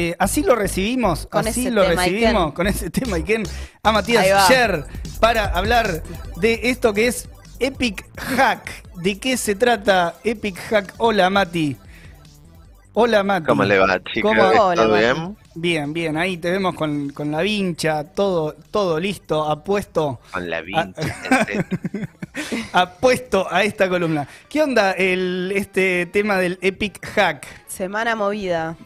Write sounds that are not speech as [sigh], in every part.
Eh, así lo recibimos, Con así lo tema, recibimos Iken. con ese [laughs] tema, Iken, a Matías va. Sher para hablar de esto que es Epic Hack. ¿De qué se trata Epic Hack? Hola, Mati. Hola, Mati. ¿Cómo le va, chicos? ¿Todo bien? Bien, bien, ahí te vemos con, con la vincha, todo, todo listo, apuesto, Con la vincha. [laughs] en serio. apuesto a esta columna. ¿Qué onda el, este tema del Epic Hack? Semana movida,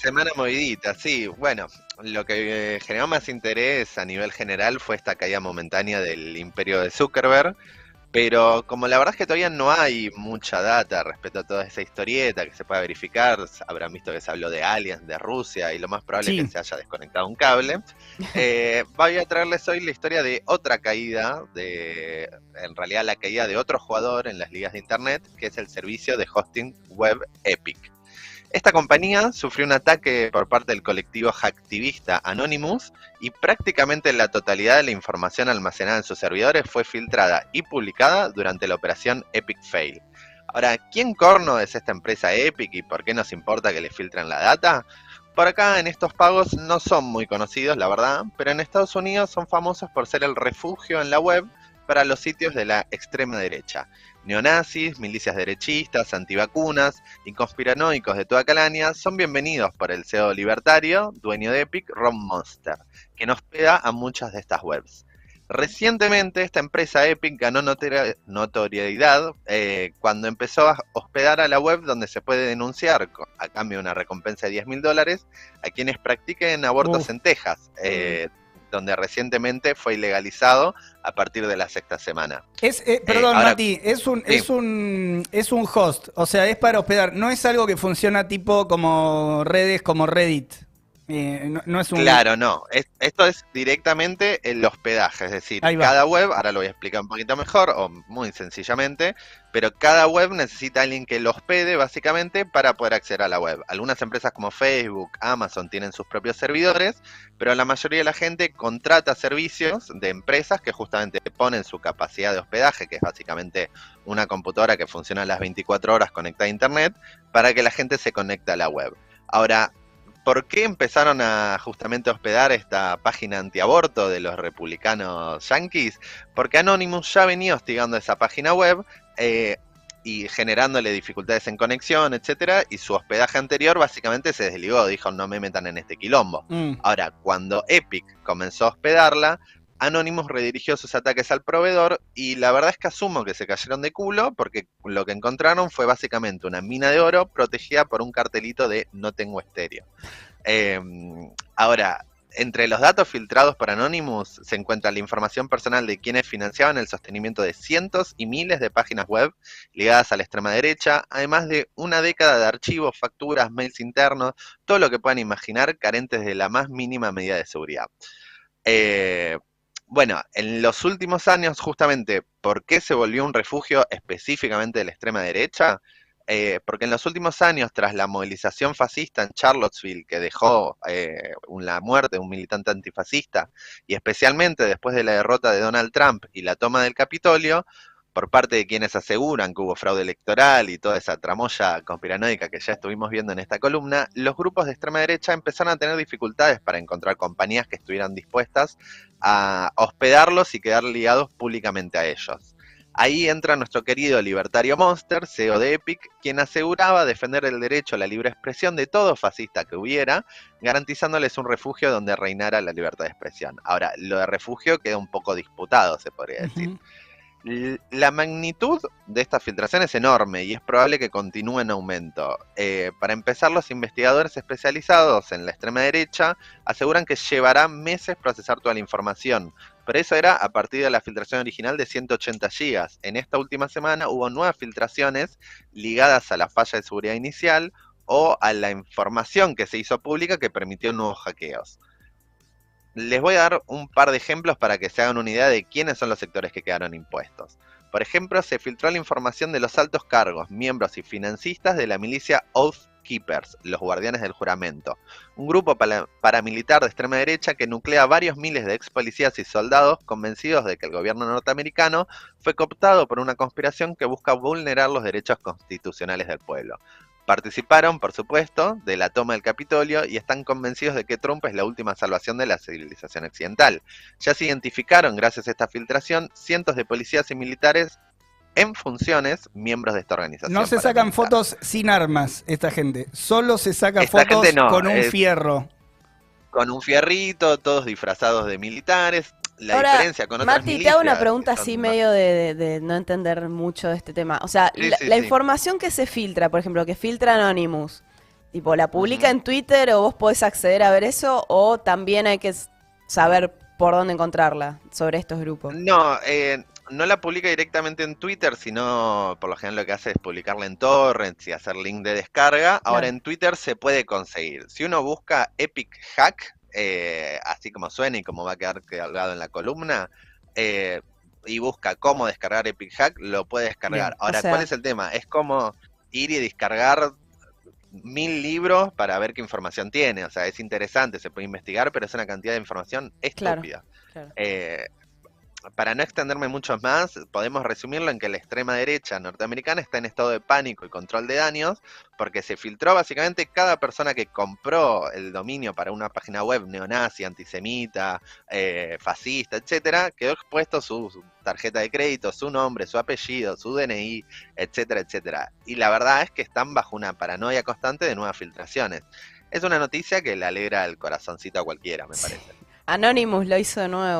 Semana movidita, sí. Bueno, lo que generó más interés a nivel general fue esta caída momentánea del imperio de Zuckerberg. Pero como la verdad es que todavía no hay mucha data respecto a toda esa historieta que se pueda verificar, habrán visto que se habló de aliens, de Rusia, y lo más probable Sí. es que se haya desconectado un cable. [laughs] Eh, voy a traerles hoy la historia de otra caída, de, en realidad la caída de otro jugador en las ligas de internet, que es el servicio de hosting web Epic. Esta compañía sufrió un ataque por parte del colectivo hacktivista Anonymous y prácticamente la totalidad de la información almacenada en sus servidores fue filtrada y publicada durante la operación Epic Fail. Ahora, ¿quién corno es esta empresa Epic y por qué nos importa que le filtren la data? Por acá en estos pagos no son muy conocidos, la verdad, pero en Estados Unidos son famosos por ser el refugio en la web para los sitios de la extrema derecha. Neonazis, milicias derechistas, antivacunas y conspiranoicos de toda calaña son bienvenidos por el CEO libertario, dueño de Epic, Ron Monster, quien hospeda a muchas de estas webs. Recientemente esta empresa Epic ganó notori- notoriedad eh, cuando empezó a hospedar a la web donde se puede denunciar a cambio de una recompensa de 10 mil dólares a quienes practiquen abortos en Texas, eh, donde recientemente fue ilegalizado a partir de la sexta semana. Es, eh, perdón, ahora- Mati, es un, Sí. es un es un host, o sea, es para hospedar, no es algo que funciona tipo como redes como Reddit. Eh, no, no es un Claro, no. Es- esto es directamente el hospedaje, es decir, cada web, ahora lo voy a explicar un poquito mejor o muy sencillamente, pero cada web necesita alguien que lo hospede básicamente para poder acceder a la web. Algunas empresas como Facebook, Amazon tienen sus propios servidores, pero la mayoría de la gente contrata servicios de empresas que justamente ponen su capacidad de hospedaje, que es básicamente una computadora que funciona las 24 horas conectada a internet, para que la gente se conecte a la web. Ahora, ¿Por qué empezaron a justamente hospedar esta página antiaborto de los republicanos yanquis? Porque Anonymous ya venía hostigando esa página web eh, y generándole dificultades en conexión, etcétera, y su hospedaje anterior básicamente se desligó, dijo no me metan en este quilombo. Mm, Ahora, cuando Epic comenzó a hospedarla, Anonymous redirigió sus ataques al proveedor y la verdad es que asumo que se cayeron de culo porque lo que encontraron fue básicamente una mina de oro protegida por un cartelito de no tengo estéreo. Eh, ahora, entre los datos filtrados por Anonymous se encuentra la información personal de quienes financiaban el sostenimiento de cientos y miles de páginas web ligadas a la extrema derecha, además de una década de archivos, facturas, mails internos, todo lo que puedan imaginar carentes de la más mínima medida de seguridad. Eh, bueno, en los últimos años, justamente, ¿por qué se volvió un refugio específicamente de la extrema derecha? Eh, porque en los últimos años, tras la movilización fascista en Charlottesville, que dejó eh, la muerte de un militante antifascista, y especialmente después de la derrota de Donald Trump y la toma del Capitolio, por parte de quienes aseguran que hubo fraude electoral y toda esa tramoya conspiranoica que ya estuvimos viendo en esta columna, los grupos de extrema derecha empezaron a tener dificultades para encontrar compañías que estuvieran dispuestas a hospedarlos y quedar ligados públicamente a ellos. Ahí entra nuestro querido libertario Monster, CEO de Epic, quien aseguraba defender el derecho a la libre expresión de todo fascista que hubiera, garantizándoles un refugio donde reinara la libertad de expresión. Ahora, lo de refugio queda un poco disputado, se podría decir. La magnitud de esta filtración es enorme y es probable que continúe en aumento. Eh, para empezar, los investigadores especializados en la extrema derecha aseguran que llevará meses procesar toda la información, pero eso era a partir de la filtración original de 180 GB. En esta última semana hubo nuevas filtraciones ligadas a la falla de seguridad inicial o a la información que se hizo pública que permitió nuevos hackeos. Les voy a dar un par de ejemplos para que se hagan una idea de quiénes son los sectores que quedaron impuestos. Por ejemplo, se filtró la información de los altos cargos, miembros y financistas de la milicia Oath Keepers, los guardianes del juramento, un grupo para- paramilitar de extrema derecha que nuclea varios miles de ex policías y soldados convencidos de que el gobierno norteamericano fue cooptado por una conspiración que busca vulnerar los derechos constitucionales del pueblo. Participaron, por supuesto, de la toma del Capitolio y están convencidos de que Trump es la última salvación de la civilización occidental. Ya se identificaron, gracias a esta filtración, cientos de policías y militares en funciones miembros de esta organización. No se sacan fotos sin armas, esta gente. Solo se saca Esta fotos no, con un es- fierro. Con un fierrito, todos disfrazados de militares. La Ahora, diferencia con otras Mati, te hago una pregunta así medio de, de- de no entender mucho de este tema. O sea, Sí, la, sí, la sí. información que se filtra, por ejemplo, que filtra Anonymous, tipo, ¿la publica en Twitter o vos podés acceder a ver eso? ¿O también hay que saber por dónde encontrarla sobre estos grupos? No, eh, no la publica directamente en Twitter, sino por lo general lo que hace es publicarla en torrents y hacer link de descarga. Ahora en Twitter se puede conseguir. Si uno busca Epic Hack, eh, así como suena y como va a quedar colgado en la columna, eh, y busca cómo descargar Epic Hack, lo puede descargar. Bien, o Ahora, sea- ¿cuál es el tema? Es como ir y descargar mil libros para ver qué información tiene. O sea, es interesante, se puede investigar, pero es una cantidad de información Claro. estúpida. Claro. Eh, para no extenderme mucho más, podemos resumirlo en que la extrema derecha norteamericana está en estado de pánico y control de daños, porque se filtró básicamente cada persona que compró el dominio para una página web neonazi, antisemita, eh, fascista, etcétera, quedó expuesto su, su tarjeta de crédito, su nombre, su apellido, su DNI, etcétera, etcétera. Y la verdad es que están bajo una paranoia constante de nuevas filtraciones. Es una noticia que le alegra el corazoncito a cualquiera, me parece. Anonymous lo hizo de nuevo.